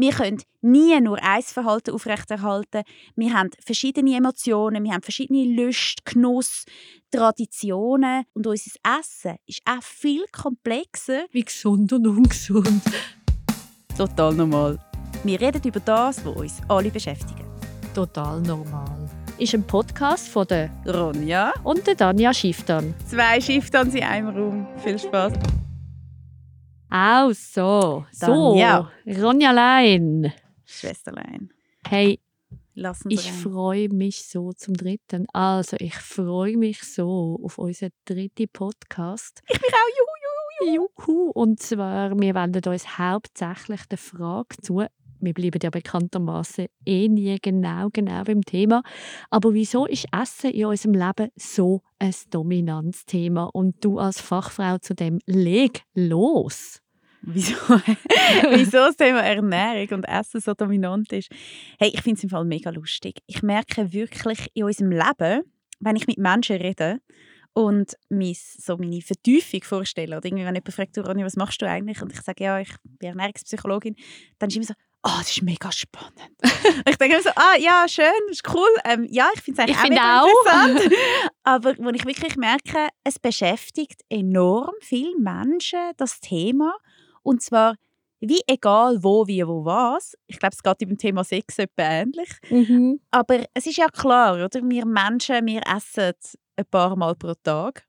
Wir können nie nur ein Verhalten aufrechterhalten. Wir haben verschiedene Emotionen, wir haben verschiedene Lust, Genuss, Traditionen. Und unser Essen ist auch viel komplexer. Wie gesund und ungesund. Total normal. Wir reden über das, was uns alle beschäftigt. Total normal. Ist ein Podcast von der Ronja und der Danja Schifftan. Zwei Schifftan in einem Raum. Viel Spaß. Auch so. Danja. So, Ronja Lein. Schwesterlein. Hey, Lass uns ich rein. freue mich so zum dritten. Also, ich freue mich so auf unseren dritten Podcast. Ich bin auch juhu, juhu, juhu. Und zwar, wir wenden uns hauptsächlich der Frage zu, wir bleiben ja bekanntermaßen eh nie genau, genau beim Thema. Aber wieso ist Essen in unserem Leben so ein dominantes Thema? Und du als Fachfrau zu dem, leg los! Wieso, wieso das Thema Ernährung und Essen so dominant ist? Hey, ich finde es im Fall mega lustig. Ich merke wirklich in unserem Leben, wenn ich mit Menschen rede und mein, so meine Vertiefung vorstelle, oder irgendwie, wenn jemand fragt, du Ronny, was machst du eigentlich? Und ich sage, ja, ich bin Ernährungspsychologin, dann ist immer so, ah, das ist mega spannend. Ich denke immer so, ah, ja, schön, das ist cool. Ähm, ja, ich finde es eigentlich Ich auch auch. interessant. Aber wo ich wirklich merke, es beschäftigt enorm viele Menschen, das Thema. Und zwar wie egal wo, wie, wo, was. Ich glaube, es geht beim Thema Sex etwa ähnlich. Mhm. Aber es ist ja klar, oder? Wir Menschen, wir essen ein paar Mal pro Tag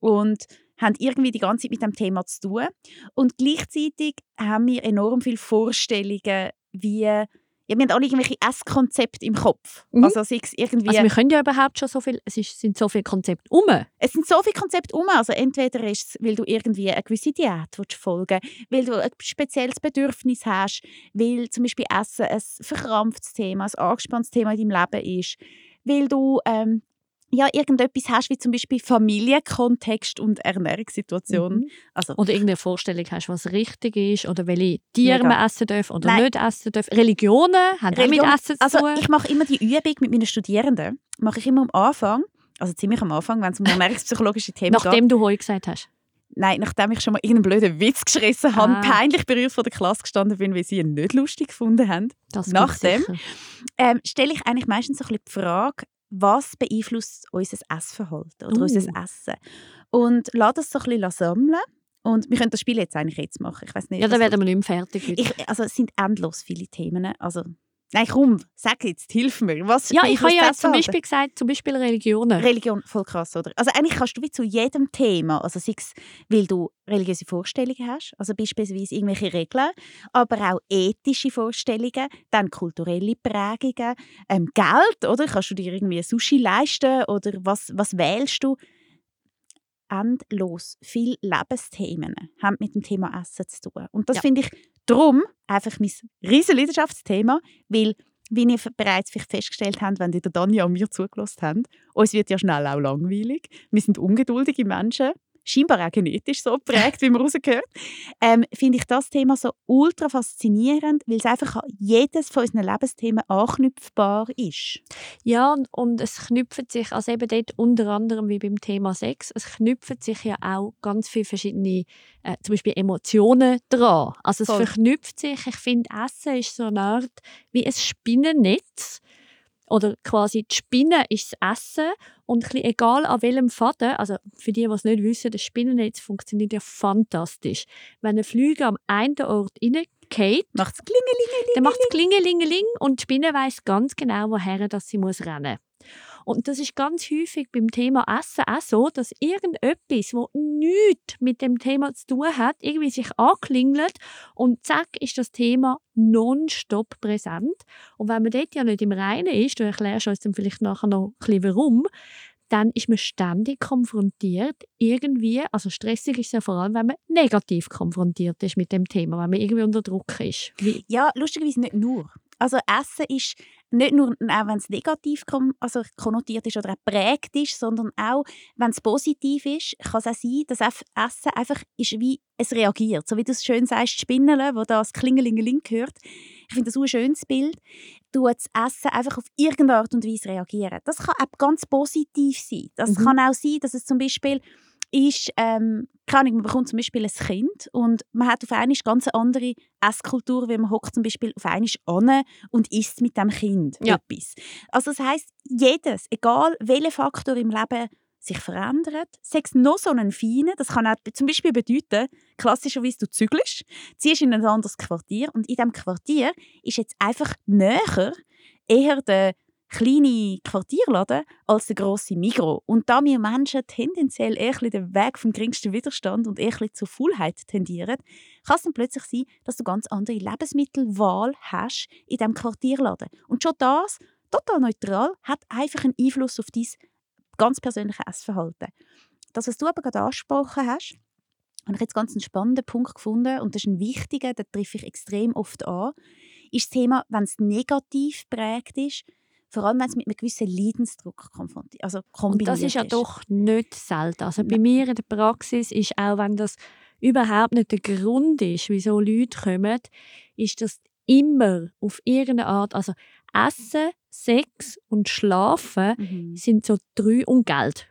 und haben irgendwie die ganze Zeit mit dem Thema zu tun. Und gleichzeitig haben wir enorm viele Vorstellungen, wie ja, wir haben alle irgendwelche Esskonzepte im Kopf. Mhm. Also sei es irgendwie... Also, wir können ja überhaupt schon so viel, es ist, sind so viele Konzepte um. Es sind so viele Konzepte um. Also entweder ist es, weil du irgendwie eine gewisse Diät willst folgen weil du ein spezielles Bedürfnis hast, weil zum Beispiel Essen ein verkrampftes Thema, ein angespanntes Thema in deinem Leben ist, weil du ähm, ja, irgendetwas hast, wie zum Beispiel Familienkontext und Ernährungssituation. Mhm. Also, Oder irgendeine Vorstellung hast, was richtig ist oder welche Tiere Mega. man essen darf oder Nein. nicht essen darf. Religionen haben Religion- auch mit Essen zu also tun. ich mache immer die Übung mit meinen Studierenden, mache ich immer am Anfang, also ziemlich am Anfang, wenn es um ernährungspsychologische Themen geht. Nachdem du heute gesagt hast. Nein, nachdem ich schon mal irgendeinen blöden Witz geschrissen habe, Ah. peinlich berührt vor der Klasse gestanden bin, weil sie ihn nicht lustig gefunden haben, Das Nachdem? ähm, stelle ich eigentlich meistens so ein bisschen die Frage, was beeinflusst unser Essverhalten oder Uh. unser Essen? Und lass das so ein bisschen sammeln. Und wir können das Spiel jetzt eigentlich jetzt machen. Ich weiß nicht. Ja, dann werden wir nicht mehr fertig. ich, also es sind endlos viele Themen. Also, nein, komm, sag jetzt, hilf mir. Was ja, ich habe ja zum? Beispiel gesagt, zum Beispiel Religionen. Religion, voll krass, oder? Also eigentlich kannst du wie zu jedem Thema, also sei es, weil du religiöse Vorstellungen hast, also beispielsweise irgendwelche Regeln, aber auch ethische Vorstellungen, dann kulturelle Prägungen, ähm, Geld, oder? Kannst du dir irgendwie Sushi leisten oder was, was wählst du? Endlos viele Lebensthemen haben mit dem Thema Essen zu tun. Und das Ja. finde ich darum einfach mein riesen Leidenschaftsthema, weil wie ihr bereits vielleicht festgestellt habt, wenn ihr Danja und mir zugelassen habt, uns wird ja schnell auch langweilig. Wir sind ungeduldige Menschen, scheinbar auch genetisch so geprägt, wie man rausgehört. Ähm, Finde ich das Thema so ultra faszinierend, weil es einfach an jedes von unseren Lebensthemen anknüpfbar ist. Ja, und, es knüpft sich, also eben dort unter anderem wie beim Thema Sex, es knüpfen sich ja auch ganz viele verschiedene, äh, zum Beispiel Emotionen dran. Also es Voll. verknüpft sich, ich finde, Essen ist so eine Art wie ein Spinnennetz. Oder quasi die Spinne ist das Essen und ein bisschen egal an welchem Faden, also für die, die es nicht wissen, das Spinnennetz funktioniert ja fantastisch. Wenn eine Flüge am einen Ort reingeht, Macht es klingelingeling. dann macht es Klingelingeling und die Spinne weiß ganz genau, woher dass sie muss rennen Und das ist ganz häufig beim Thema Essen auch so, dass irgendetwas, wo nichts mit dem Thema zu tun hat, irgendwie sich anklingelt und zack ist das Thema nonstop präsent. Und wenn man dort ja nicht im Reinen ist, du erklärst uns dann vielleicht nachher noch ein bisschen warum, dann ist man ständig konfrontiert, irgendwie, also stressig ist es ja vor allem, wenn man negativ konfrontiert ist mit dem Thema, wenn man irgendwie unter Druck ist. Wie, Ja, lustigerweise nicht nur. Also Essen ist nicht nur, auch wenn es negativ also konnotiert ist oder auch prägt ist, sondern auch, wenn es positiv ist, kann es auch sein, dass Essen einfach ist wie es reagiert. So wie du es schön sagst, die Spinnele, wo das Klingelingeling hört. Ich finde das auch ein schönes Bild. Tut das Essen einfach auf irgendeine Art und Weise reagieren. Das kann auch ganz positiv sein. Das Mhm. kann auch sein, dass es zum Beispiel ist, ähm, keine man bekommt zum Beispiel ein Kind und man hat auf einmal ganz eine andere Esskultur, wie man hockt zum Beispiel auf einmal an und isst mit dem Kind Ja. etwas. Also das heißt jedes, egal welcher Faktor im Leben sich verändert, sei es noch so einen feinen, das kann auch zum Beispiel bedeuten, klassischerweise du zügelst, ziehst in ein anderes Quartier und in diesem Quartier ist jetzt einfach näher eher der kleine Quartierladen als der grosse Migro. Und da wir Menschen tendenziell eher den Weg vom geringsten Widerstand und eher zur Faulheit tendieren, kann es dann plötzlich sein, dass du ganz andere Lebensmittelwahl hast in diesem Quartierladen. Und schon das, total neutral, hat einfach einen Einfluss auf dein ganz persönliches Essverhalten. Das, was du aber gerade angesprochen hast, habe ich jetzt ganz einen spannenden Punkt gefunden und das ist ein wichtiger, den treffe ich extrem oft an, ist das Thema, wenn es negativ prägt ist, vor allem wenn es mit einem gewissen Leidensdruck konfrontiert, also Und kombiniert das ist ja doch nicht selten. Also bei mir in der Praxis ist auch, wenn das überhaupt nicht der Grund ist, wieso Leute kommen, ist das immer auf irgendeine Art, also Essen, Sex und Schlafen Mhm. sind so drei und Geld.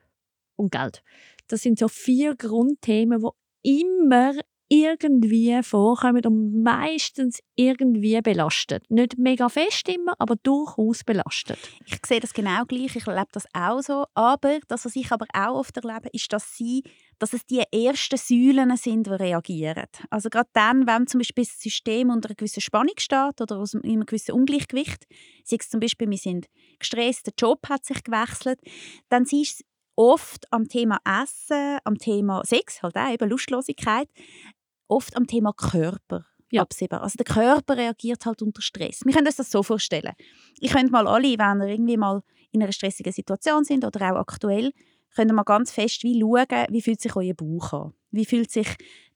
Und Geld. Das sind so vier Grundthemen, die immer irgendwie vorkommen und meistens irgendwie belastet. Nicht mega fest immer, aber durchaus belastet. Ich sehe das genau gleich, ich erlebe das auch so. Aber das, was ich aber auch oft erlebe, ist, dass, sie, dass es die ersten Säulen sind, die reagieren. Also gerade dann, wenn zum Beispiel das System unter einer gewissen Spannung steht oder aus einem gewissen Ungleichgewicht, sei es zum Beispiel, wir sind gestresst, der Job hat sich gewechselt, dann siehst du oft am Thema Essen, am Thema Sex, halt auch eben Lustlosigkeit, oft am Thema Körper Ja. absehbar. Also der Körper reagiert halt unter Stress. Wir können uns das so vorstellen. Ich könnte mal alle, wenn ihr irgendwie mal in einer stressigen Situation sind oder auch aktuell, könnt ihr mal ganz fest wie schauen, wie fühlt sich euer Bauch an. Wie fühlt sich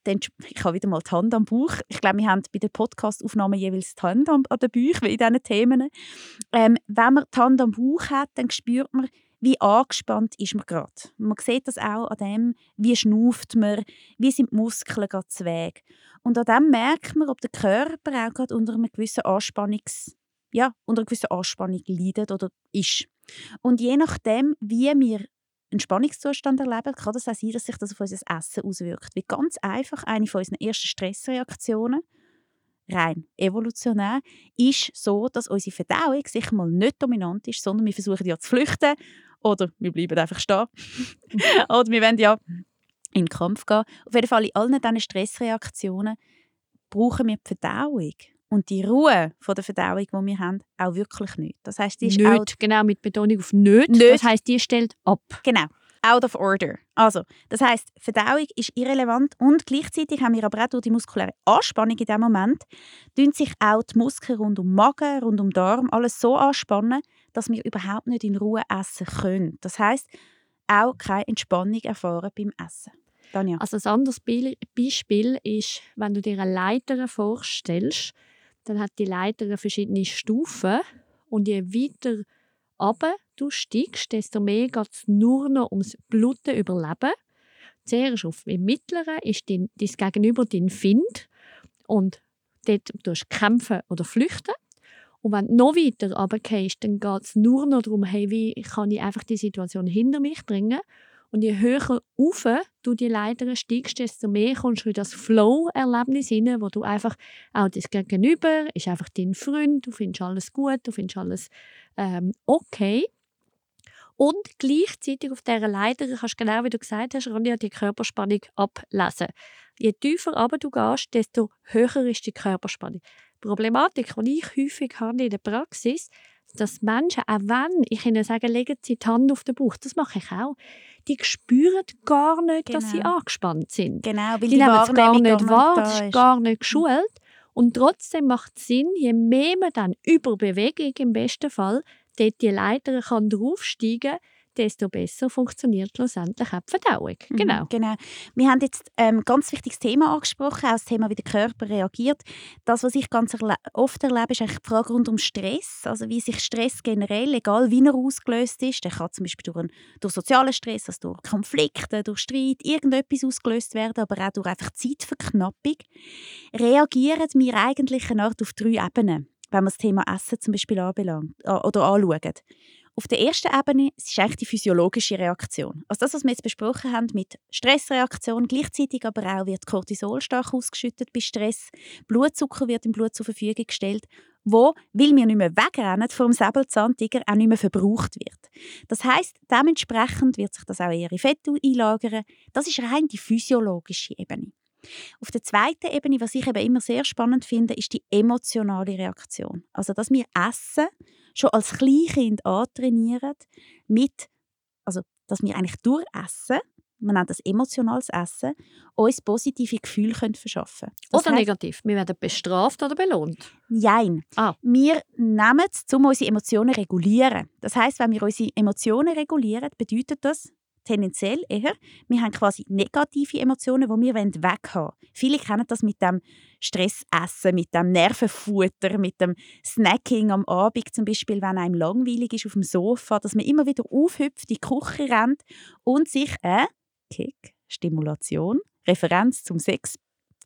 denn, ich habe wieder mal die Hand am Bauch. Ich glaube, wir haben bei den Podcast-Aufnahmen jeweils die Hand an den Bauch, wie in diesen Themen. Ähm, wenn man die Hand am Bauch hat, dann spürt man, wie angespannt ist man gerade. Man sieht das auch an dem, wie schnauft man, wie sind die Muskeln gerade zu Weg. Und an dem merkt man, ob der Körper auch gerade unter einer gewissen Anspannungs ja, unter einer gewissen Anspannung leidet oder ist. Und je nachdem, wie wir einen Spannungszustand erleben, kann es auch sein, dass sich das auf unser Essen auswirkt. Wie ganz einfach eine von unseren ersten Stressreaktionen, rein evolutionär, ist so, dass unsere Verdauung sicher mal nicht dominant ist, sondern wir versuchen ja zu flüchten oder wir bleiben einfach stehen oder wir wollen ja in den Kampf gehen. Auf jeden Fall in allen diesen Stressreaktionen brauchen wir die Verdauung und die Ruhe von der Verdauung, die wir haben, auch wirklich nicht. Das heißt, die ist Nicht, genau, mit Betonung auf nicht. Nicht. Das heisst, die stellt ab. Genau. Out of order. Also, das heißt, Verdauung ist irrelevant und gleichzeitig haben wir aber auch durch die muskuläre Anspannung in dem Moment, tun sich auch die Muskeln rund um Magen, rund um Darm, alles so anspannen, dass wir überhaupt nicht in Ruhe essen können. Das heißt, auch keine Entspannung erfahren beim Essen. Tanja. Also ein anderes Beispiel ist, wenn du dir eine Leiter vorstellst, dann hat die Leiter verschiedene Stufen und je weiter runter du steigst, desto mehr geht es nur noch ums Bluten überleben. Zuerst auf im Mittleren ist dein, dein Gegenüber dein Find und dort tust du kämpfen oder flüchten. Und wenn du noch weiter runtergehst, dann geht es nur noch darum, hey, wie kann ich einfach die Situation hinter mich bringen. Und je höher rauf du die Leiter steigst, desto mehr kommst du in das Flow-Erlebnis hinein, wo du einfach auch das Gegenüber ist einfach dein Freund, du findest alles gut, du findest alles ähm, okay. Und gleichzeitig auf dieser Leiter kannst du genau wie du gesagt hast, Ronja, die Körperspannung ablesen. Je tiefer aber du gehst, desto höher ist die Körperspannung. Die Problematik, die ich häufig habe in der Praxis, dass Menschen, auch wenn ich ihnen sage, legen sie die Hand auf den Bauch, das mache ich auch, die spüren gar nicht, dass sie Genau. angespannt sind. Genau, weil Die, nehmen es gar nicht wahr, da das ist. gar nicht geschult. Und trotzdem macht es Sinn, je mehr man dann über Bewegung im besten Fall dort die Leiter kann draufsteigen desto besser funktioniert schlussendlich auch die Verdauung. Mhm, Genau. genau. Wir haben jetzt ein ähm, ganz wichtiges Thema angesprochen, auch das Thema, wie der Körper reagiert. Das, was ich ganz erle oft erlebe, ist eigentlich die Frage rund um Stress. Also wie sich Stress generell, egal wie er ausgelöst ist, der kann zum Beispiel durch, einen, durch sozialen Stress, also durch Konflikte, durch Streit, irgendetwas ausgelöst werden, aber auch durch einfach Zeitverknappung, reagieren wir eigentlich eine Art auf drei Ebenen, wenn wir das Thema Essen zum Beispiel anbelangt, äh, oder anschauen. Auf der ersten Ebene ist eigentlich die physiologische Reaktion. Also das, was wir jetzt besprochen haben mit Stressreaktion, gleichzeitig aber auch wird Cortisol stark ausgeschüttet bei Stress, Blutzucker wird im Blut zur Verfügung gestellt, wo, weil wir nicht mehr wegrennen vom Säbelzahntiger, auch nicht mehr verbraucht wird. Das heißt, dementsprechend wird sich das auch eher in Fett einlagern. Das ist rein die physiologische Ebene. Auf der zweiten Ebene, was ich eben immer sehr spannend finde, ist die emotionale Reaktion. Also, dass wir Essen schon als Kleinkind antrainieren, mit, also, dass wir eigentlich durch Essen, man nennt das emotionales Essen, uns positive Gefühle können verschaffen können. Oder heisst, negativ. Wir werden bestraft oder belohnt? Nein. Ah. Wir nehmen es, um unsere Emotionen zu regulieren. Das heißt, wenn wir unsere Emotionen regulieren, bedeutet das, tendenziell eher, wir haben quasi negative Emotionen, die wir weghaben wollen. Viele kennen das mit dem Stressessen, mit dem Nervenfutter, mit dem Snacking am Abend zum Beispiel, wenn einem langweilig ist auf dem Sofa, dass man immer wieder aufhüpft, in die Küche rennt und sich eine Kick, Stimulation, Referenz zum Sex,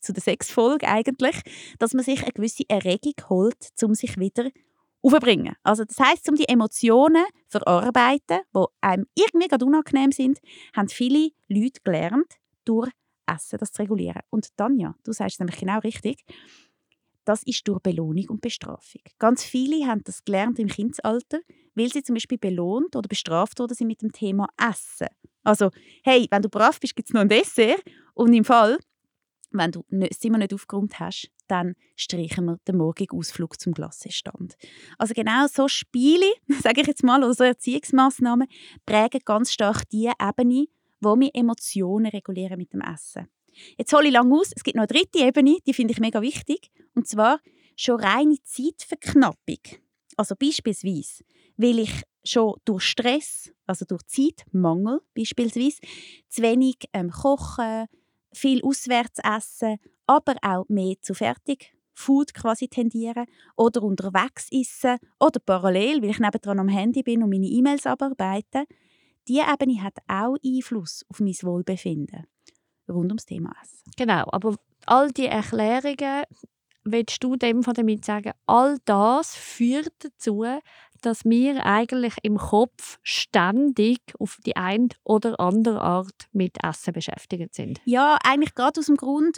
zu der Sexfolge eigentlich, dass man sich eine gewisse Erregung holt, um sich wieder aufbringen. Also das heißt, um die Emotionen zu verarbeiten, die einem irgendwie gerade unangenehm sind, haben viele Leute gelernt, durch Essen das zu regulieren. Und Tanja, du sagst es nämlich genau richtig, das ist durch Belohnung und Bestrafung. Ganz viele haben das gelernt im Kindesalter, weil sie zum Beispiel belohnt oder bestraft worden sind mit dem Thema Essen. Also, hey, wenn du brav bist, gibt es noch ein Dessert. Und im Fall, wenn du das Zimmer nicht aufgeräumt hast, dann streichen wir den morgigen Ausflug zum Klassenstand. Also genau so Spiele, sage ich jetzt mal, oder so Erziehungsmaßnahmen, prägen ganz stark die Ebene, wo wir Emotionen regulieren mit dem Essen. Jetzt hole ich lang aus, es gibt noch eine dritte Ebene, die finde ich mega wichtig, und zwar schon reine Zeitverknappung. Also beispielsweise, weil ich schon durch Stress, also durch Zeitmangel beispielsweise, zu wenig ähm, kochen, viel auswärts essen, aber auch mehr zu Fertigfood quasi tendieren oder unterwegs essen oder parallel, weil ich nebendran am Handy bin und meine E-Mails abarbeite. Diese Ebene hat auch Einfluss auf mein Wohlbefinden rund ums Thema Essen. Genau, aber all die Erklärungen, willst du dem von damit sagen, all das führt dazu, dass wir eigentlich im Kopf ständig auf die eine oder andere Art mit Essen beschäftigt sind. Ja, eigentlich gerade aus dem Grund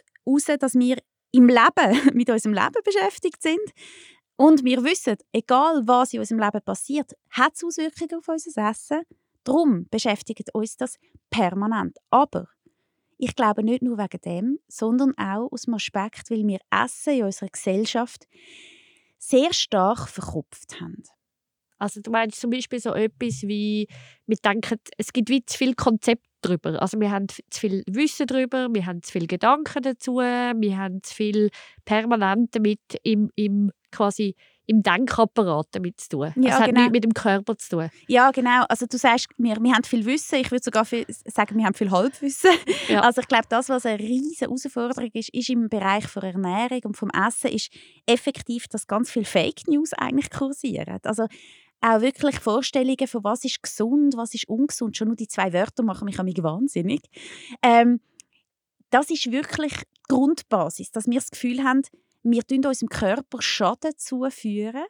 dass wir im Leben mit unserem Leben beschäftigt sind. Und wir wissen, egal was in unserem Leben passiert, hat es Auswirkungen auf unser Essen. Darum beschäftigt uns das permanent. Aber ich glaube nicht nur wegen dem, sondern auch aus dem Aspekt, weil wir Essen in unserer Gesellschaft sehr stark verkopft haben. Also du meinst zum Beispiel so etwas wie, wir denken, es gibt wie zu viel Konzept darüber. Also wir haben zu viel Wissen darüber, wir haben zu viel Gedanken dazu, wir haben zu viel permanent damit im, im quasi im Denkapparat damit zu tun. Ja, es hat genau. nichts mit dem Körper zu tun. Ja, genau. Also du sagst, wir, wir haben viel Wissen. Ich würde sogar viel, sagen, wir haben viel Halbwissen. Ja. Also ich glaube, das, was eine riesige Herausforderung ist, ist im Bereich der Ernährung und vom Essen, ist effektiv, dass ganz viel Fake News eigentlich kursieren. Also auch wirklich Vorstellungen von was ist gesund, was ist ungesund. Schon nur die zwei Wörter machen mich wahnsinnig. Ähm, das ist wirklich die Grundbasis, dass wir das Gefühl haben, wir tun unserem Körper Schaden zuführen,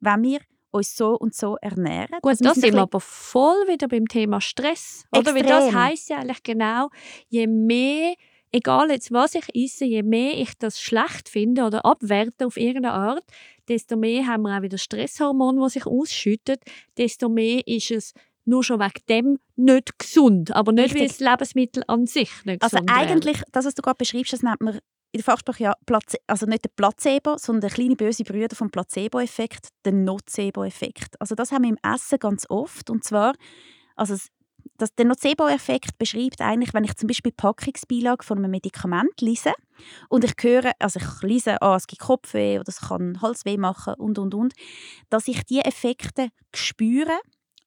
wenn wir uns so und so ernähren. Gut, das sind wir aber voll wieder beim Thema Stress. Oder? Weil das heisst ja eigentlich genau, je mehr egal jetzt was ich esse, je mehr ich das schlecht finde oder abwerte auf irgendeine Art, desto mehr haben wir auch wieder Stresshormone, die sich ausschüttet, desto mehr ist es nur schon wegen dem nicht gesund, aber nicht wie das Lebensmittel an sich nicht also gesund Also eigentlich, wäre. das, was du gerade beschreibst, das nennt man in der Fachsprache ja Place also nicht der Placebo, sondern der kleine böse Brüder vom Placebo-Effekt, der Nocebo-Effekt. Also das haben wir im Essen ganz oft und zwar, also das, der Nocebo-Effekt beschreibt eigentlich, wenn ich zum Beispiel die Packungsbeilage von einem Medikament lese und ich höre, also ich lese, ah, es gibt Kopfweh oder es kann Halsweh machen und, und, und, dass ich diese Effekte spüre,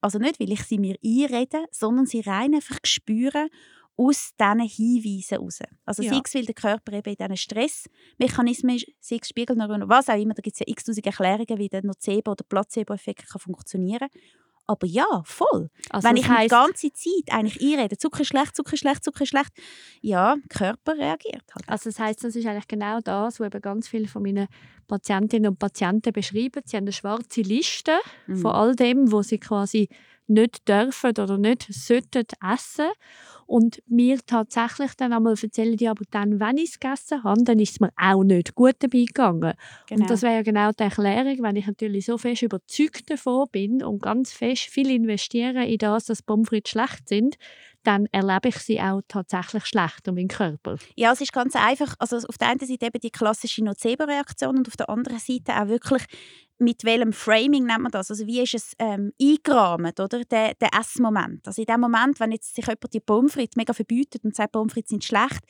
also nicht, weil ich sie mir einrede, sondern sie rein einfach spüre aus diesen Hinweisen heraus. Also ja. sei es, weil der Körper eben in diesen Stressmechanismen ist, sei es Spiegelneuronen, was auch immer, da gibt es ja x-tausend Erklärungen, wie der Nocebo- oder Placebo-Effekt funktionieren kann. Aber ja, voll. Also Wenn ich die ganze Zeit eigentlich einrede, Zucker ist schlecht, Zucker ist schlecht, Zucker ist schlecht, ja, der Körper reagiert halt. Also das heißt, das ist eigentlich genau das, was eben ganz viele von meinen Patientinnen und Patienten beschreiben. Sie haben eine schwarze Liste Mhm. von all dem, was sie quasi nicht dürfen oder nicht sollten essen. Und mir tatsächlich dann einmal erzählen die aber dann, wenn ich es gegessen habe, dann ist es mir auch nicht gut dabei gegangen. Genau. Und das wäre ja genau die Erklärung, wenn ich natürlich so fest überzeugt davon bin und ganz fest viel investiere in das, dass Pommes frites schlecht sind, dann erlebe ich sie auch tatsächlich schlechter, mein Körper. Ja, es ist ganz einfach. Also auf der einen Seite eben die klassische Nocebo-Reaktion und auf der anderen Seite auch wirklich mit welchem Framing nennt man das? Also wie ist es ähm, eingerahmt, oder? Der, der Essmoment. Also in dem Moment, wenn jetzt sich jemand die Pommes frites mega verbietet und sagt, Pommes frites sind schlecht,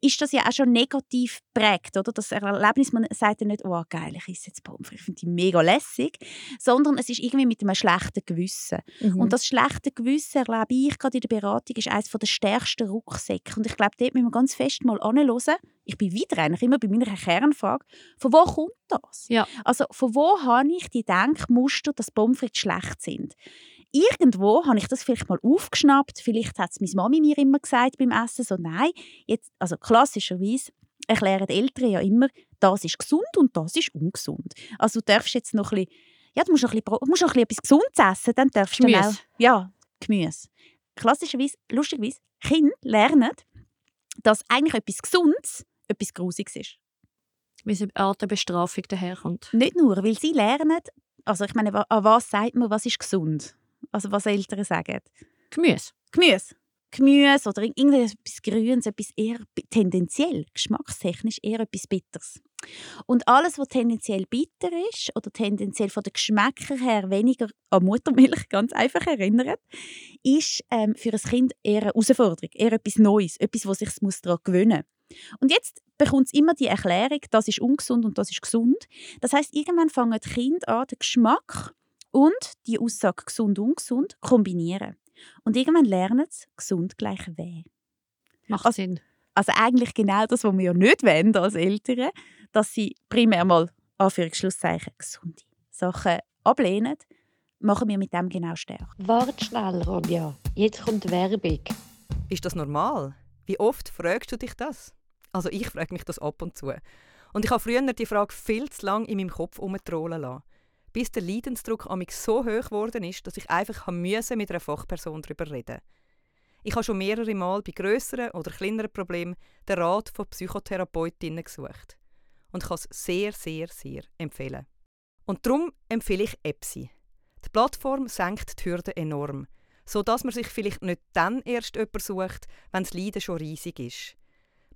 ist das ja auch schon negativ prägt, oder? Das Erlebnis, man sagt ja nicht, oh geil, ich esse jetzt Pommes frites, ich finde die mega lässig, sondern es ist irgendwie mit einem schlechten Gewissen. Mhm. Und das schlechte Gewissen, erlebe ich gerade in der Beratung, ist eines der stärksten Rucksäcke. Und ich glaube, dort müssen wir ganz fest mal anhören. Ich bin wieder eigentlich immer bei meiner Kernfrage. Von wo kommt das? Ja. Also von wo habe ich die Denkmuster, dass Pommes frites schlecht sind? Irgendwo habe ich das vielleicht mal aufgeschnappt. Vielleicht hat es meine Mami mir immer gesagt beim Essen, so nein. Jetzt, also klassischerweise erklären die Eltern ja immer, das ist gesund und das ist ungesund. Also du darfst jetzt noch ein bisschen, ja, du musst noch ein bisschen, du musst noch ein bisschen etwas Gesundes essen, dann darfst du Gemüse. auch, ja, Gemüse. Klassischerweise, lustigerweise, Kinder lernen, dass eigentlich etwas Gesundes etwas Grusiges ist. Wie eine Art der Bestrafung daherkommt. Nicht nur, weil sie lernen, also ich meine, an was sagt man, was ist gesund? Also was Eltern sagen. Gemüse. Gemüse. Gemüse oder irgendetwas Grünes, etwas eher tendenziell, geschmackstechnisch eher etwas Bitters. Und alles, was tendenziell bitter ist oder tendenziell von den Geschmäckern her weniger an Muttermilch ganz einfach erinnert, ist ähm, für ein Kind eher eine Herausforderung, eher etwas Neues, etwas, was sich muss daran gewöhnen Und jetzt bekommt es immer die Erklärung, das ist ungesund und das ist gesund. Das heißt, irgendwann fangen die Kinder an, den Geschmack und die Aussage gesund und ungesund zu kombinieren. Und irgendwann lernen sie, gesund gleich weh. Macht Also- Sinn. Also eigentlich genau das, was wir ja nicht wollen als Eltern, dass sie primär mal, Anführungsschlusszeichen, gesunde Sachen ablehnen, machen wir mit dem genau stärker. Wart schnell, Ronja. Jetzt kommt Werbung. Ist das normal? Wie oft fragst du dich das? Also ich frage mich das ab und zu. Und ich habe früher die Frage viel zu lange in meinem Kopf umtrollen lassen, bis der Leidensdruck an mich so hoch geworden ist, dass ich einfach mit einer Fachperson darüber reden. Ich habe schon mehrere Mal bei grösseren oder kleineren Problemen den Rat von Psychotherapeutinnen gesucht. Und kann es sehr, sehr, sehr empfehlen. Und darum empfehle ich EPSI. Die Plattform senkt die Hürden enorm, so dass man sich vielleicht nicht dann erst jemanden sucht, wenn das Leiden schon riesig ist.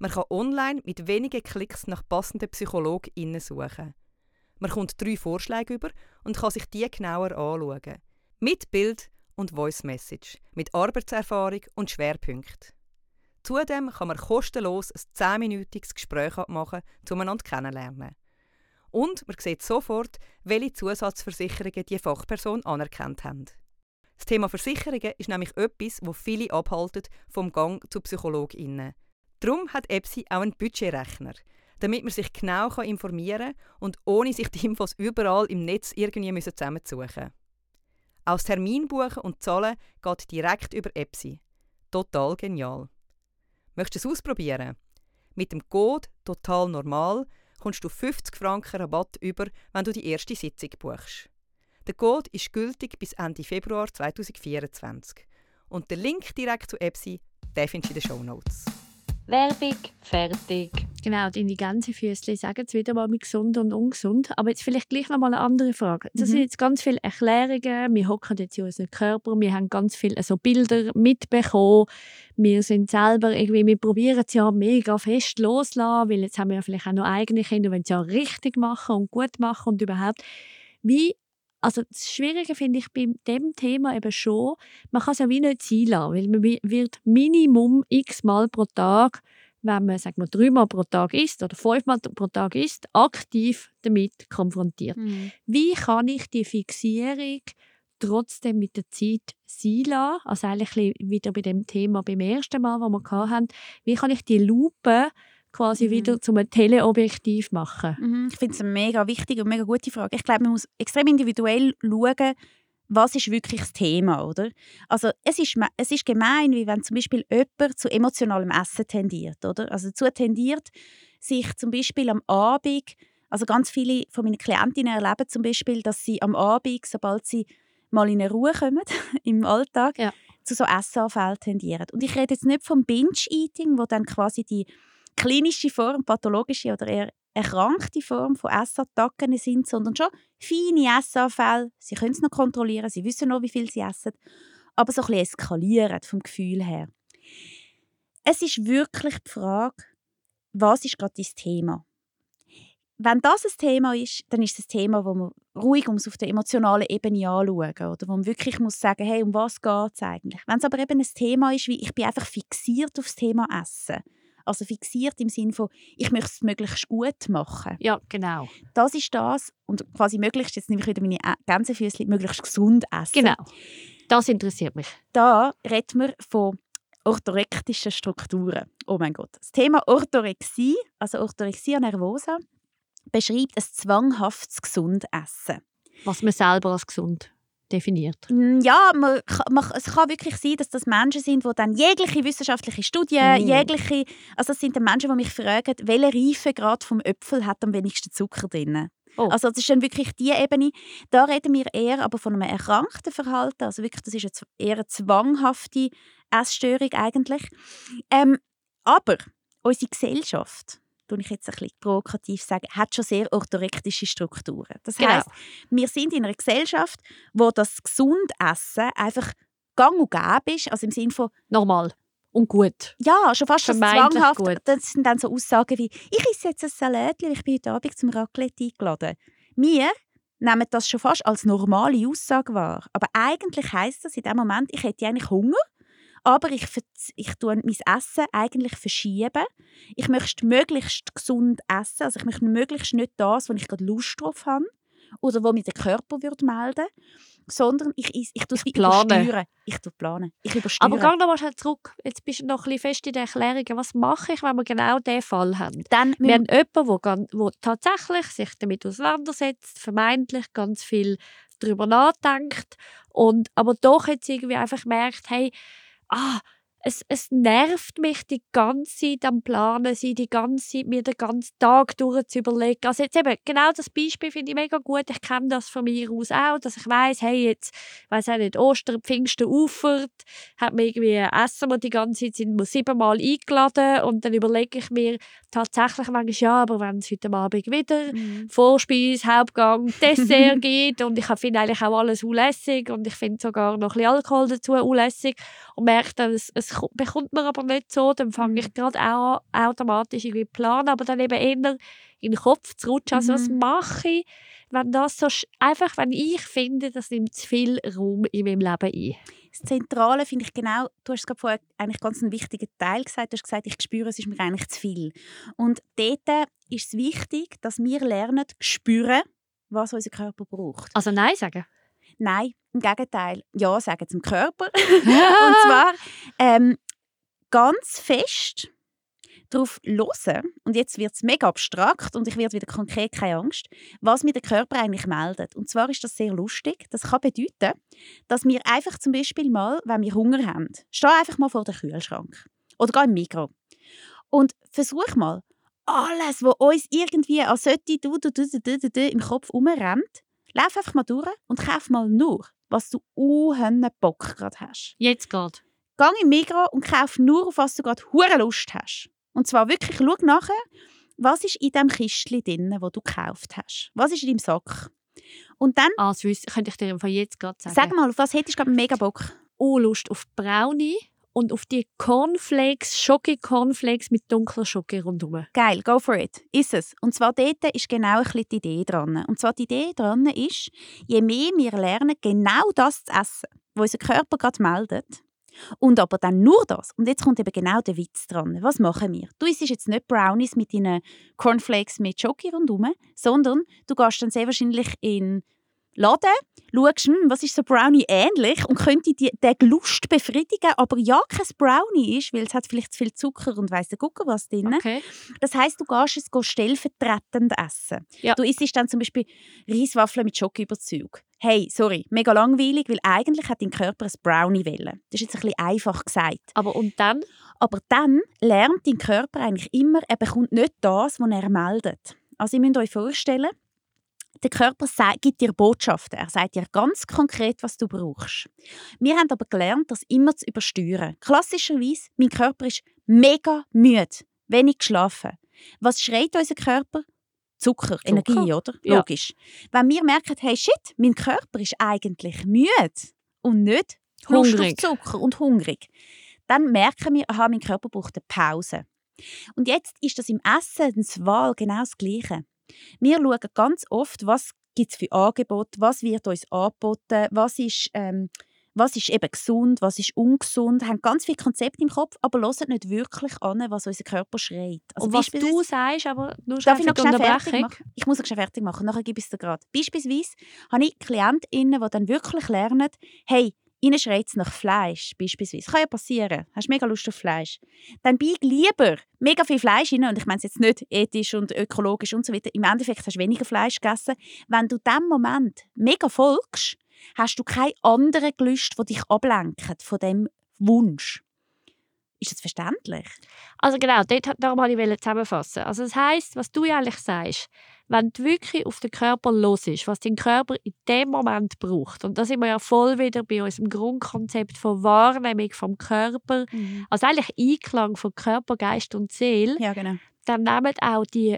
Man kann online mit wenigen Klicks nach passenden PsychologInnen suchen. Man kommt drei Vorschläge über und kann sich die genauer anschauen. Mit Bild und Voice Message, mit Arbeitserfahrung und Schwerpunkt. Zudem kann man kostenlos ein 10-minütiges Gespräch abmachen, um einander kennenlernen. Und man sieht sofort, welche Zusatzversicherungen die Fachperson anerkannt haben. Das Thema Versicherungen ist nämlich etwas, wo viele abhalten vom Gang zu PsychologInnen. Darum hat EPSI auch einen Budgetrechner, damit man sich genau informieren kann und ohne sich die Infos überall im Netz irgendwie müssen zusammensuchen müssen. Auch das Terminbuchen und Zahlen geht direkt über EPSI. Total genial. Möchtest du es ausprobieren? Mit dem Code «Total normal» kommst du 50 Franken Rabatt über, wenn du die erste Sitzung buchst. Der Code ist gültig bis Ende Februar 2024. Und den Link direkt zu EPSI den findest du in den Shownotes. Werbung fertig. Genau, deine Gänsefüßchen sagen es wieder mal mit gesund und ungesund. Aber jetzt vielleicht gleich noch mal eine andere Frage. Das Mhm. sind jetzt ganz viele Erklärungen. Wir hocken jetzt in unserem Körper. Wir haben ganz viele so Bilder mitbekommen. Wir sind selber irgendwie, wir probieren es ja mega fest loszulassen, weil jetzt haben wir ja vielleicht auch noch eigene Kinder, die es ja richtig machen und gut machen und überhaupt. Wie also das Schwierige finde ich bei dem Thema eben schon, man kann es ja wie nicht sein lassen, weil man wi- wird Minimum x Mal pro Tag, wenn man sagen wir, dreimal pro Tag isst oder fünfmal pro Tag isst, aktiv damit konfrontiert. Wie kann ich die Fixierung trotzdem mit der Zeit sein lassen? Also eigentlich wieder bei dem Thema beim ersten Mal, das wir hatten. Wie kann ich die Lupe quasi Mhm. wieder zum Teleobjektiv machen? Mhm, Ich finde es eine mega wichtige und mega gute Frage. Ich glaube, man muss extrem individuell schauen, was ist wirklich das Thema, oder? Also es ist, es ist gemein, wie wenn zum Beispiel jemand zu emotionalem Essen tendiert, oder? Also dazu tendiert, sich zum Beispiel am Abend, also ganz viele von meinen Klientinnen erleben zum Beispiel, dass sie am Abend, sobald sie mal in eine Ruhe kommen im Alltag, Ja. zu so Essanfällen tendieren. Und ich rede jetzt nicht vom Binge-Eating, wo dann quasi die klinische Form, pathologische oder eher erkrankte Form von Essattacken sind, sondern schon feine Essanfälle. Sie können es noch kontrollieren, sie wissen noch, wie viel sie essen, aber so ein bisschen eskalieren vom Gefühl her. Es ist wirklich die Frage, was ist gerade dein Thema? Wenn das ein Thema ist, dann ist es ein Thema, wo man ruhig um es auf der emotionalen Ebene anschauen oder wo man wirklich muss sagen, hey, um was geht es eigentlich? Wenn es aber eben ein Thema ist, wie ich bin einfach fixiert auf das Thema Essen, also fixiert im Sinne von, ich möchte es möglichst gut machen. Ja, genau. Das ist das und quasi möglichst, jetzt nehme ich wieder meine Gänsefüßchen, möglichst gesund essen. Genau. Das interessiert mich. Da reden wir von orthorektischen Strukturen. Oh mein Gott. Das Thema Orthorexie, also Orthorexia nervosa, beschreibt ein zwanghaftes Gesundessen. Was man selber als gesund definiert. Mm, Ja, man, man, es kann wirklich sein, dass das Menschen sind, die dann jegliche wissenschaftliche Studien, Mm. jegliche, also das sind dann Menschen, die mich fragen, welche Reifegrad vom Äpfel hat am wenigsten Zucker drin. Oh. Also das ist dann wirklich die Ebene. Da reden wir eher aber von einem erkrankten Verhalten, also wirklich, das ist eine, z- eher eine zwanghafte Essstörung eigentlich. Ähm, aber unsere Gesellschaft, tue ich jetzt ein bisschen provokativ sagen, hat schon sehr orthorektische Strukturen. Das Genau. heißt, wir sind in einer Gesellschaft, wo das Gesundessen einfach gang und gäbe ist, also im Sinne von, Normal. Und gut. ja, schon fast zwanghaft. gut. Das sind dann so Aussagen wie, ich esse jetzt ein Salätchen, ich bin heute Abend zum Raclette eingeladen. Wir nehmen das schon fast als normale Aussage wahr. Aber eigentlich heisst das in dem Moment, ich hätte eigentlich Hunger, aber ich, ich tue mein Essen eigentlich verschieben. Ich möchte möglichst gesund essen, also ich möchte möglichst nicht das, wo ich gerade Lust drauf habe oder wo mir der Körper würde melden sondern ich, ich tue es wie plane. übersteuern. Ich tue planen. Ich übersteuere. Aber geh noch mal schnell zurück. Jetzt bist du noch ein bisschen fest in der Erklärung. Was mache ich, wenn wir genau diesen Fall haben? dann Wir haben jemanden, der tatsächlich sich damit auseinandersetzt, vermeintlich ganz viel darüber nachdenkt und aber doch jetzt irgendwie einfach merkt, hey, ah, es, es nervt mich die ganze Zeit am Planen sein, die ganze Zeit mir den ganzen Tag durch zu überlegen. Also jetzt eben, genau das Beispiel finde ich mega gut. Ich kenne das von mir aus auch, dass ich weiß, hey, jetzt, weiß auch nicht, Ostern, Pfingsten ufert, hat mir irgendwie essen wir die ganze Zeit, sind wir siebenmal eingeladen und dann überlege ich mir tatsächlich manchmal, ja, aber wenn es heute Abend wieder Mhm. Vorspeise, Hauptgang, Dessert gibt und ich finde eigentlich auch alles unlässig und ich finde sogar noch ein bisschen Alkohol dazu unlässig und merke dann, es, es ko- bekommt mir aber nicht so, dann fange ich gerade auch automatisch irgendwie planen, aber dann eben eher in den Kopf zu rutschen. Also was Mhm. mache ich, wenn das so, einfach wenn ich finde, das nimmt zu viel Raum in meinem Leben ein. Das Zentrale finde ich genau, du hast es gerade vorher eigentlich ganz einen wichtigen Teil gesagt, du hast gesagt, ich spüre, es ist mir eigentlich zu viel. Und dort ist es wichtig, dass wir lernen, zu spüren, was unser Körper braucht. Also Nein sagen. Nein, im Gegenteil, Ja sagen zum Körper. Und zwar ähm, ganz fest darauf hören, und jetzt wird es mega abstrakt und ich werde wieder konkret, keine Angst, was mir der Körper eigentlich meldet. Und zwar ist das sehr lustig. Das kann bedeuten, dass wir einfach zum Beispiel mal, wenn wir Hunger haben, steh einfach mal vor den Kühlschrank oder geh im Mikro und versuch mal, alles, was uns irgendwie als sollte du, du, du, du, du, du, im Kopf rumrennt, lauf einfach mal durch und kauf mal nur, was du unheimlich Bock gerade hast. Jetzt geht. Geh im Migros und kauf nur, auf was du gerade hure Lust hast. Und zwar wirklich, schau nachher, was ist in dem Kistchen drin, wo du gekauft hast. Was ist in deinem Sack? Und dann, Ah, das könnte ich dir von jetzt gerade sagen. sag mal, auf was hättest du gerade mega Bock? oh, Lust auf Brownie und auf die Cornflakes, Schoki-Cornflakes mit dunkler Schoki rundherum. Geil, go for it. Ist es. Und zwar dort ist genau ein bisschen die Idee dran. Und zwar die Idee dran ist, je mehr wir lernen, genau das zu essen, was unser Körper gerade meldet, und aber dann nur das. Und jetzt kommt eben genau der Witz dran. Was machen wir? Du isst jetzt nicht Brownies mit deinen Cornflakes mit Schoki rundherum, sondern du gehst dann sehr wahrscheinlich in Laden, schaust, hm, was ist so Brownie ähnlich und könnte die, den Lust befriedigen, aber ja kein Brownie ist, weil es hat vielleicht zu viel Zucker und weiss der Gucker was drin. Okay. Das heißt, du gehst es stellvertretend essen. Ja. Du isst dann zum Beispiel Reiswaffeln mit Schokoüberzug. hey, sorry, mega langweilig, weil eigentlich hat dein Körper ein Brownie wollen. Das ist jetzt ein bisschen einfach gesagt. Aber und dann? Aber dann lernt dein Körper eigentlich immer, er bekommt nicht das, was er meldet. Also ihr müsst euch vorstellen, der Körper sagt- gibt dir Botschaften. Er sagt dir ganz konkret, was du brauchst. Wir haben aber gelernt, das immer zu übersteuern. Klassischerweise, mein Körper ist mega müde, wenig geschlafen. Was schreit unser Körper? Zucker, Energie, oder? Ja. Logisch. Wenn wir merken, hey shit, mein Körper ist eigentlich müde und nicht Hungrig. Zucker und hungrig, dann merken wir, aha, mein Körper braucht eine Pause. Und jetzt ist das im Essen, das Wahl genau das Gleiche. Wir schauen ganz oft, was gibt es für Angebote, was wird uns angeboten, was ist, ähm, was ist eben gesund, was ist ungesund, haben ganz viele Konzepte im Kopf, aber hören nicht wirklich an, was unser Körper schreit. Also und was du sagst, aber nur Darf ich noch fertig Unterbrechung. machen? Ich muss noch schnell fertig machen, nachher gebe ich es dir gerade. Beispielsweise habe ich KlientInnen, die dann wirklich lernen, hey, ihnen schreit es nach Fleisch, beispielsweise. Kann ja passieren. Hast mega Lust auf Fleisch. Dann bieg lieber mega viel Fleisch rein, und ich meine es jetzt nicht ethisch und ökologisch und so weiter. Im Endeffekt hast du weniger Fleisch gegessen. Wenn du dem Moment mega folgst, hast du keine anderen Gelüste, die dich ablenken von dem Wunsch. Ist das verständlich? Also genau, dort, darum wollte ich zusammenfassen. Also das heisst, was du eigentlich sagst, wenn du wirklich auf den Körper los ist, was dein Körper in dem Moment braucht, und da sind wir ja voll wieder bei unserem Grundkonzept von Wahrnehmung vom Körper, also eigentlich Einklang von Körper, Geist und Seele, Ja, genau. dann nehmen auch die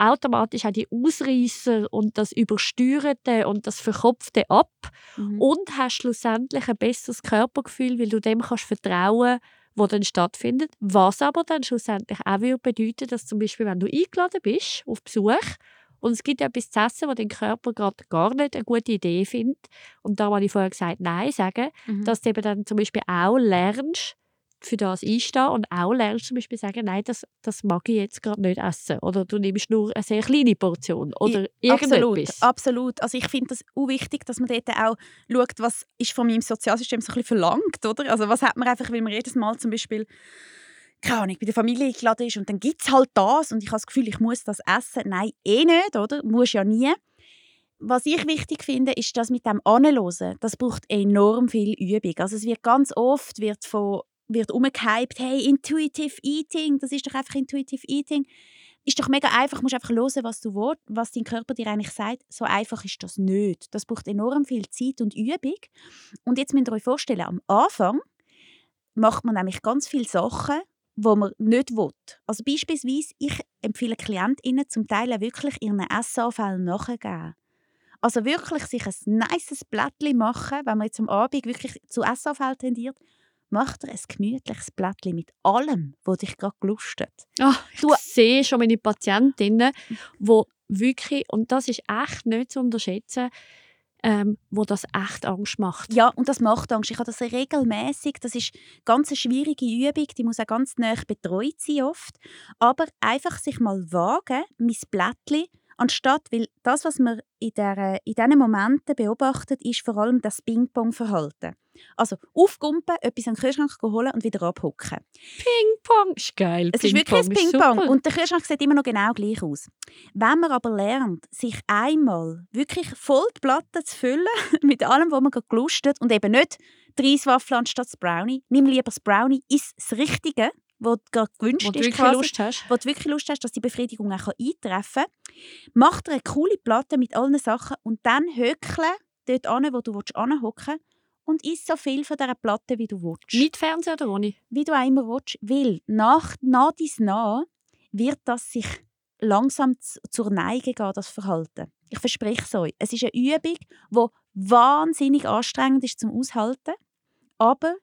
automatisch auch die Ausreißer und das Übersteuerte und das Verkopfte ab Mhm. und hast schlussendlich ein besseres Körpergefühl, weil du dem kannst vertrauen wo dann stattfindet. Was aber dann schlussendlich auch bedeuten, dass zum Beispiel, wenn du eingeladen bist auf Besuch und es gibt etwas zu essen, wo dein Körper gerade gar nicht eine gute Idee findet und da habe ich vorher gesagt, nein sagen, Mhm. dass du eben dann zum Beispiel auch lernst, für das einstehen und auch lernst zum Beispiel sagen, nein, das, das mag ich jetzt gerade nicht essen. Oder du nimmst nur eine sehr kleine Portion oder Absolut, irgendetwas. absolut. Also ich finde das auch wichtig, dass man dort auch schaut, was ist von meinem Sozialsystem so ein bisschen verlangt, oder? Also was hat man einfach, weil man jedes Mal zum Beispiel keine Ahnung, bei der Familie eingeladen ist und dann gibt es halt das und ich habe das Gefühl, ich muss das essen. Nein, eh nicht, oder? Muss ja nie. Was ich wichtig finde, ist, dass mit dem Anhören, das braucht enorm viel Übung. Also es wird ganz oft wird von wird umgehypt, hey, Intuitive Eating, das ist doch einfach Intuitive Eating. Ist doch mega einfach, musst einfach hören, was du willst, was dein Körper dir eigentlich sagt. So einfach ist das nicht. Das braucht enorm viel Zeit und Übung. Und jetzt müsst ihr euch vorstellen, am Anfang macht man nämlich ganz viele Sachen, wo man nicht will. Also beispielsweise, ich empfehle KlientInnen zum Teil auch wirklich ihren Essanfällen nachzugeben. Also wirklich sich ein nices Blättchen machen, wenn man jetzt am Abend wirklich zu Essanfällen tendiert, macht er ein gemütliches Blättchen mit allem, was dich gerade gelustet. Ah, ich Du- sehe schon meine Patientinnen, wo wirklich, und das ist echt nicht zu unterschätzen, ähm, wo das echt Angst macht. Ja, und das macht Angst. Ich habe das regelmäßig. Das ist ganz eine schwierige Übung. Die muss auch ganz nah betreut sein oft. Aber einfach sich mal wagen, mein Blättchen, anstatt, weil das, was man in, der, in diesen Momenten beobachtet, ist vor allem das Ping-Pong-Verhalten. Also aufgumpen, etwas an den Kühlschrank holen und wieder abhocken. Ping-Pong ist geil. Es ist wirklich ein Ping-Pong und der Kühlschrank sieht immer noch genau gleich aus. Wenn man aber lernt, sich einmal wirklich voll die Platte zu füllen mit allem, was man gerade gelustet und eben nicht die Reiswaffel anstatt das Brownie, nimm lieber das Brownie, ist das Richtige, was du gerade gewünscht wo du ist, wirklich quasi, Lust hast. wo du wirklich Lust hast, dass die Befriedigung auch eintreffen kann. Mach dir eine coole Platte mit allen Sachen und dann höckle dort an, wo du anhocken willst und iss so viel von dieser Platte, wie du willst Mit Fernseher oder ohne? wie du auch immer willst, weil nach, nach dies nach wird das sich langsam zur Neige gehen, das Verhalten. Ich verspreche es euch. Es ist eine Übung, die wahnsinnig anstrengend ist zum Aushalten, aber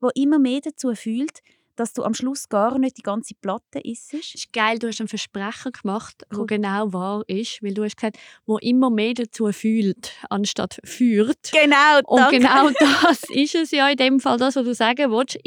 wo immer mehr dazu fühlt, dass du am Schluss gar nicht die ganze Platte isst. Es ist geil, du hast einen Versprecher gemacht, der Cool. genau wahr ist, weil du hast gesagt, wo immer mehr dazu fühlt, anstatt führt. Genau, Und danke. genau das ist es ja in dem Fall, das, was du sagen willst.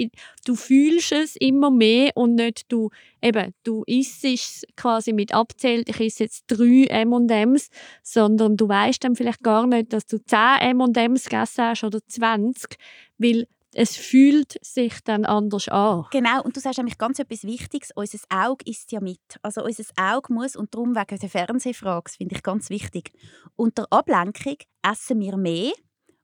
Du fühlst es immer mehr und nicht du, eben, du isst es quasi mit abzählt, ich esse jetzt drei M&M's, sondern du weißt dann vielleicht gar nicht, dass du 10 M&M's gegessen hast oder 20, weil es fühlt sich dann anders an. Genau, und du sagst nämlich ganz etwas Wichtiges. Unser Auge isst ja mit. Also unser Auge muss, und darum wegen der Fernsehfrage, finde ich ganz wichtig, unter Ablenkung essen wir mehr,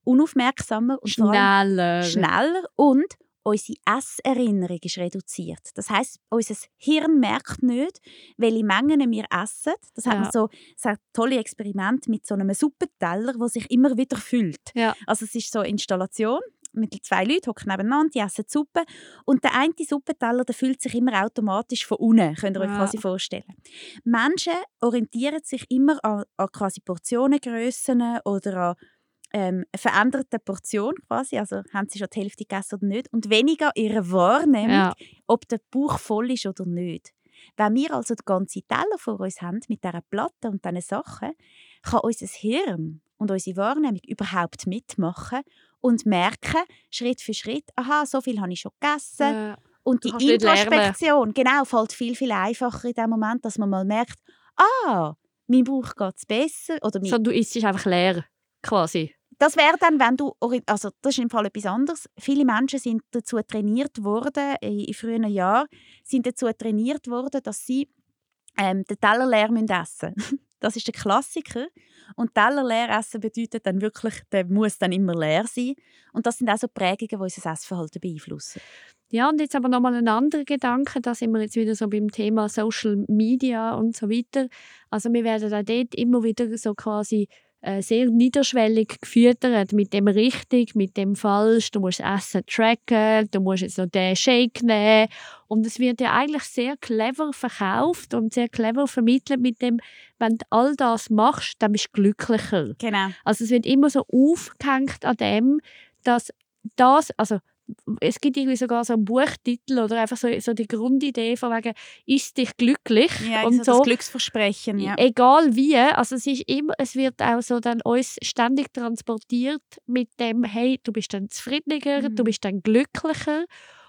unaufmerksamer und Schneller. schneller und unsere Esserinnerung ist reduziert. Das heißt, unser Hirn merkt nicht, welche Mengen wir essen. Das hat Ja. man so, es hat tolle Experimente mit so einem Suppenteller, der sich immer wieder füllt. Ja. Also es ist so eine Installation mit zwei Leuten hocken nebeneinander, die essen die Suppe und der eine Suppenteller der füllt sich immer automatisch von unten, könnt ihr euch Ja. quasi vorstellen. Menschen orientieren sich immer an, an quasi Portionengrössen oder an ähm, veränderte Portion quasi, also haben sie schon die Hälfte gegessen oder nicht und weniger ihre Wahrnehmung, Ja. ob der Bauch voll ist oder nicht. Wenn wir also den ganzen Teller vor uns haben mit dieser Platte und diesen Sachen, kann unser Hirn und unsere Wahrnehmung überhaupt mitmachen und merken, Schritt für Schritt, aha, so viel habe ich schon gegessen. Ja. Und Du die. Introspektion, genau, fällt viel, viel einfacher in dem Moment, dass man mal merkt, ah, mein Bauch geht es besser. Oder mein So, du isst einfach leer, quasi. das wäre dann, wenn du, also das ist im Fall etwas anderes. Viele Menschen sind dazu trainiert worden, in frühen Jahren, sind dazu trainiert worden, dass sie ähm, den Teller leer müssen essen Das ist der Klassiker. Und Teller leer essen bedeutet dann wirklich, der muss dann immer leer sein. Und das sind auch so Prägungen, die unser Essverhalten beeinflussen. Ja, und jetzt aber nochmal ein anderer Gedanke, da sind wir jetzt wieder so beim Thema Social Media und so weiter. Also wir werden auch dort immer wieder so quasi sehr niederschwellig gefüttert mit dem richtig, mit dem falsch. Du musst Essen tracken, du musst jetzt noch den Shake nehmen. Und es wird ja eigentlich sehr clever verkauft und sehr clever vermittelt mit dem, wenn du all das machst, dann bist du glücklicher. Genau. Also es wird immer so aufgehängt an dem, dass das, also es gibt irgendwie sogar so einen Buchtitel oder einfach so, so die Grundidee von wegen, ist dich glücklich Ja, und so das. Glücksversprechen. Ja. Egal wie, also es ist immer, es wird auch so dann uns ständig transportiert mit dem, hey, du bist dann zufriedener, Mhm. du bist dann glücklicher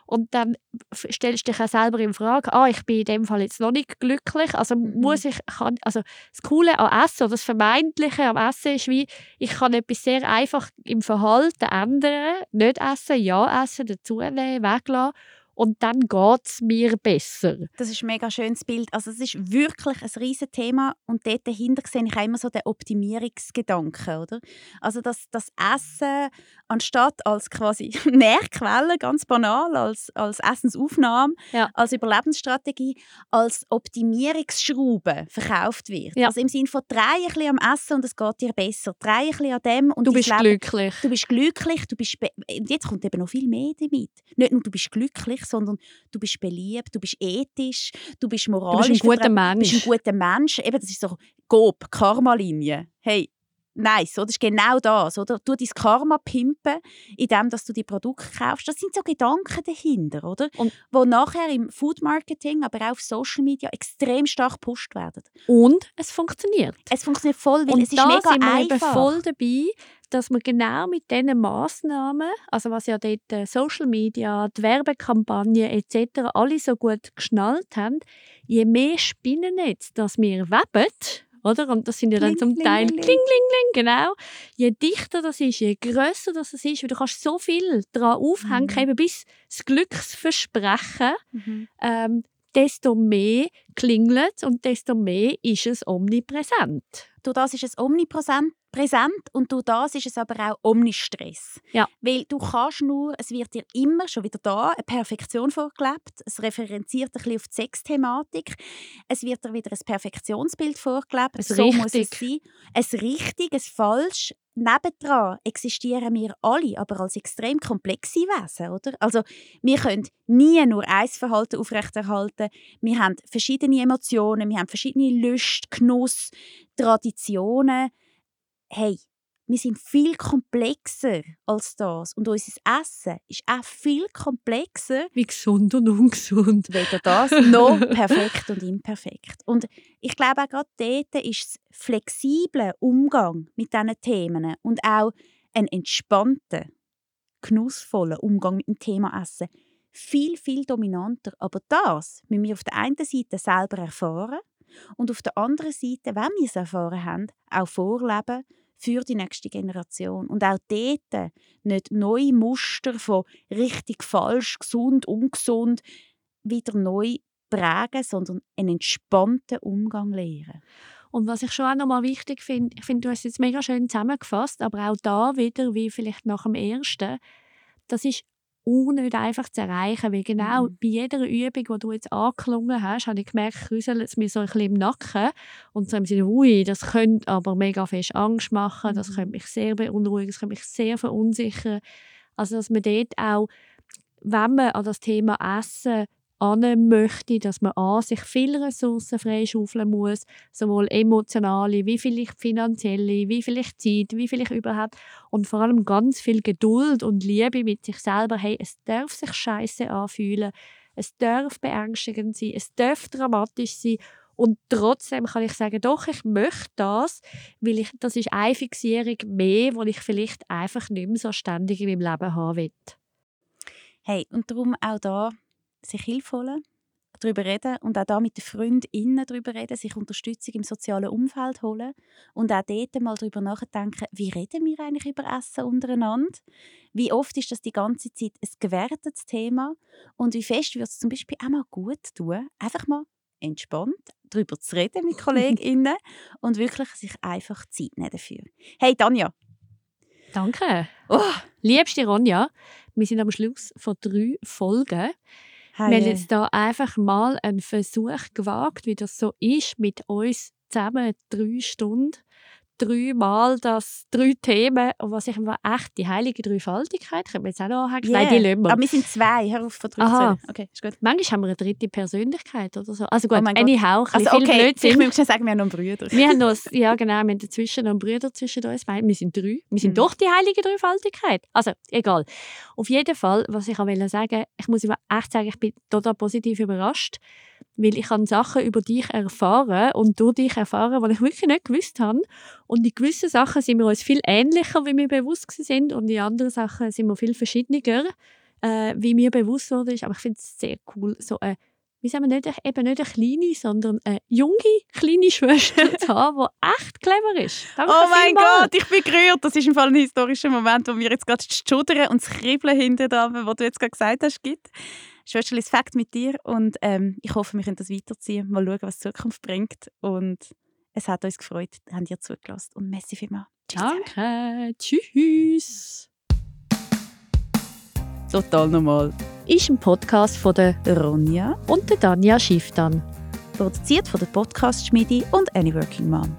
und dann stellst du dich auch selber in Frage, ah, ich bin in dem Fall jetzt noch nicht glücklich, also Mhm. muss ich, kann, also das Coole an Essen oder das Vermeintliche am Essen ist wie, ich kann etwas sehr einfach im Verhalten ändern, nicht essen, ja essen, dazunehmen, weglassen und dann geht es mir besser. Das ist ein mega schönes Bild. Also es ist wirklich ein riesen Thema und dort dahinter sehe ich auch immer so den Optimierungsgedanken, oder? Also das, das Essen anstatt als quasi Nährquelle, ganz banal, als, als Essensaufnahme, Ja. als Überlebensstrategie, als Optimierungsschraube verkauft wird. Ja. Also im Sinne von drei ein bisschen am Essen und es geht dir besser. Drei ein bisschen an dem und Du bist Leben glücklich. Du bist glücklich, du bist jetzt kommt eben noch viel mehr damit. Nicht nur du bist glücklich, sondern du bist beliebt, du bist ethisch, du bist Du moralisch. bist ein guter vertra- Du bist Mensch. ein guter Mensch. Eben, das ist so GOB, Karma-Linie. Hey, nice, oder? Das ist genau das, oder? Du dein Karma pimpen, indem dass du die Produkte kaufst. Das sind so Gedanken dahinter, oder? Und- Wo nachher im Food Marketing, aber auch auf Social Media extrem stark gepusht werden. Und es funktioniert. Es funktioniert voll, weil Und es ist da mega sind wir eben einfach. voll dabei, dass wir genau mit diesen Massnahmen, also was ja dort äh, Social Media, die Werbekampagnen etc. alle so gut geschnallt haben, je mehr Spinnennetz, das wir weben, oder? Und das sind ja dann zum Teil kling, kling, kling, kling, genau. Je dichter das ist, je grösser das ist, weil du kannst so viel daran aufhängen, Mhm. eben bis das Glücksversprechen Mhm. ähm, desto mehr klingelt und desto mehr ist es omnipräsent. durch das ist es omnipräsent präsent und durch das ist es aber auch Omnistress. Ja. Weil du kannst nur, es wird dir immer, schon wieder da, eine Perfektion vorgelebt. Es referenziert ein bisschen auf die Sexthematik. Es wird dir wieder ein Perfektionsbild vorgelebt. Ein so muss es Richtig. sein. Ein richtig, ein falsch. Nebendran existieren wir alle, aber als extrem komplexe Wesen, oder? Also wir können nie nur ein Verhalten aufrechterhalten. Wir haben verschiedene Emotionen, wir haben verschiedene Lust, Genuss, Traditionen. Hey, wir sind viel komplexer als das. Und unser Essen ist auch viel komplexer Wie gesund und ungesund. weder das noch perfekt und imperfekt. Und ich glaube auch gerade dort ist das flexible Umgang mit diesen Themen und auch ein entspannter, genussvoller Umgang mit dem Thema Essen viel, viel dominanter. Aber das müssen wir auf der einen Seite selber erfahren und auf der anderen Seite, wenn wir es erfahren haben, auch vorleben, für die nächste Generation. Und auch dort nicht neue Muster von richtig, falsch, gesund, ungesund wieder neu prägen, sondern einen entspannten Umgang lehren. Und was ich schon auch nochmal wichtig finde, ich finde, du hast es jetzt mega schön zusammengefasst, aber auch da wieder, wie vielleicht nach dem ersten, das ist auch nicht einfach zu erreichen, weil genau Mhm. bei jeder Übung, die du jetzt angeklungen hast, habe ich gemerkt, krüselt es mir so ein bisschen im Nacken und so im Sinne, ui, das könnte aber mega fest Angst machen, das Mhm. könnte mich sehr beunruhigen, das könnte mich sehr verunsichern. Also dass man dort auch, wenn man an das Thema Essen an möchte, dass man an sich viele Ressourcen freischaufeln muss, sowohl emotionale, wie vielleicht finanzielle, wie vielleicht Zeit, wie vielleicht überhaupt und vor allem ganz viel Geduld und Liebe mit sich selber. Hey, es darf sich scheiße anfühlen, es darf beängstigend sein, es darf dramatisch sein und trotzdem kann ich sagen, doch, ich möchte das, weil ich, das ist eine Fixierung mehr, wo ich vielleicht einfach nicht mehr so ständig in meinem Leben haben will. Hey, und darum auch da sich Hilfe holen, darüber reden und auch da mit den FreundInnen darüber reden, sich Unterstützung im sozialen Umfeld holen und auch dort mal darüber nachdenken, wie reden wir eigentlich über Essen untereinander? Wie oft ist das die ganze Zeit ein gewertetes Thema? Und wie fest würde es zum Beispiel auch mal gut tun, einfach mal entspannt darüber zu reden mit KollegInnen und wirklich sich einfach Zeit nehmen dafür. Hey Tanja, Danke. oh, Liebste Ronja, wir sind am Schluss von drei Folgen. Hey, Wir haben jetzt da einfach mal einen Versuch gewagt, wie das so ist, mit uns zusammen drei Stunden, dreimal das, drei Themen, und was ich mir echt, die heilige Dreifaltigkeit, können wir jetzt auch noch anhängen? Nein, die yeah. lassen wir. Aber wir sind zwei, hör auf von drei Aha. zu zählen. Okay, ist gut. Manchmal haben wir eine dritte Persönlichkeit oder so. Also gut, Oh Gott. anyhow, ein Also bisschen viel okay, Blödsinn. ich schnell sagen, wir haben noch Brüder. Wir haben noch, ja genau, wir haben dazwischen noch einen Bruder zwischen uns. Wir sind drei. Wir sind Mhm. doch die heilige Dreifaltigkeit. Also, egal. Auf jeden Fall, was ich auch wollte sagen, ich muss aber echt sagen, ich bin total positiv überrascht, weil ich habe Sachen über dich erfahren und durch dich erfahren, die ich wirklich nicht gewusst habe. Und in gewissen Sachen sind wir uns viel ähnlicher, wie wir bewusst sind und in anderen Sachen sind wir viel verschiedener, äh, wie mir bewusst wurde. Aber ich finde es sehr cool, so eine wie sagen wir, nicht, eben nicht eine kleine, sondern eine junge, kleine Schwester zu haben, die echt clever ist. Danke Oh mein. Gott, ich bin gerührt. Das ist im Fall ein historischer Moment, wo mir jetzt gerade das Schudern und das Kribbeln hinter da, was du jetzt gerade gesagt hast, gibt. Schwesterli, das Fakt mit dir und ähm, ich hoffe, wir können das weiterziehen. Mal schauen, was die Zukunft bringt. Und es hat uns gefreut, habt ihr zugelassen. Und merci vielmals. Tschüss zusammen. Danke. Tschüss. Total normal. Ist ein Podcast von der Ronja, und der Danja Schifftan. produziert von der Podcast Schmiedi und Any Working Mom.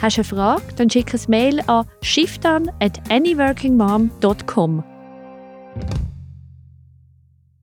Hast du eine Frage? Dann schick ein Mail an schifftan at anyworkingmom.com.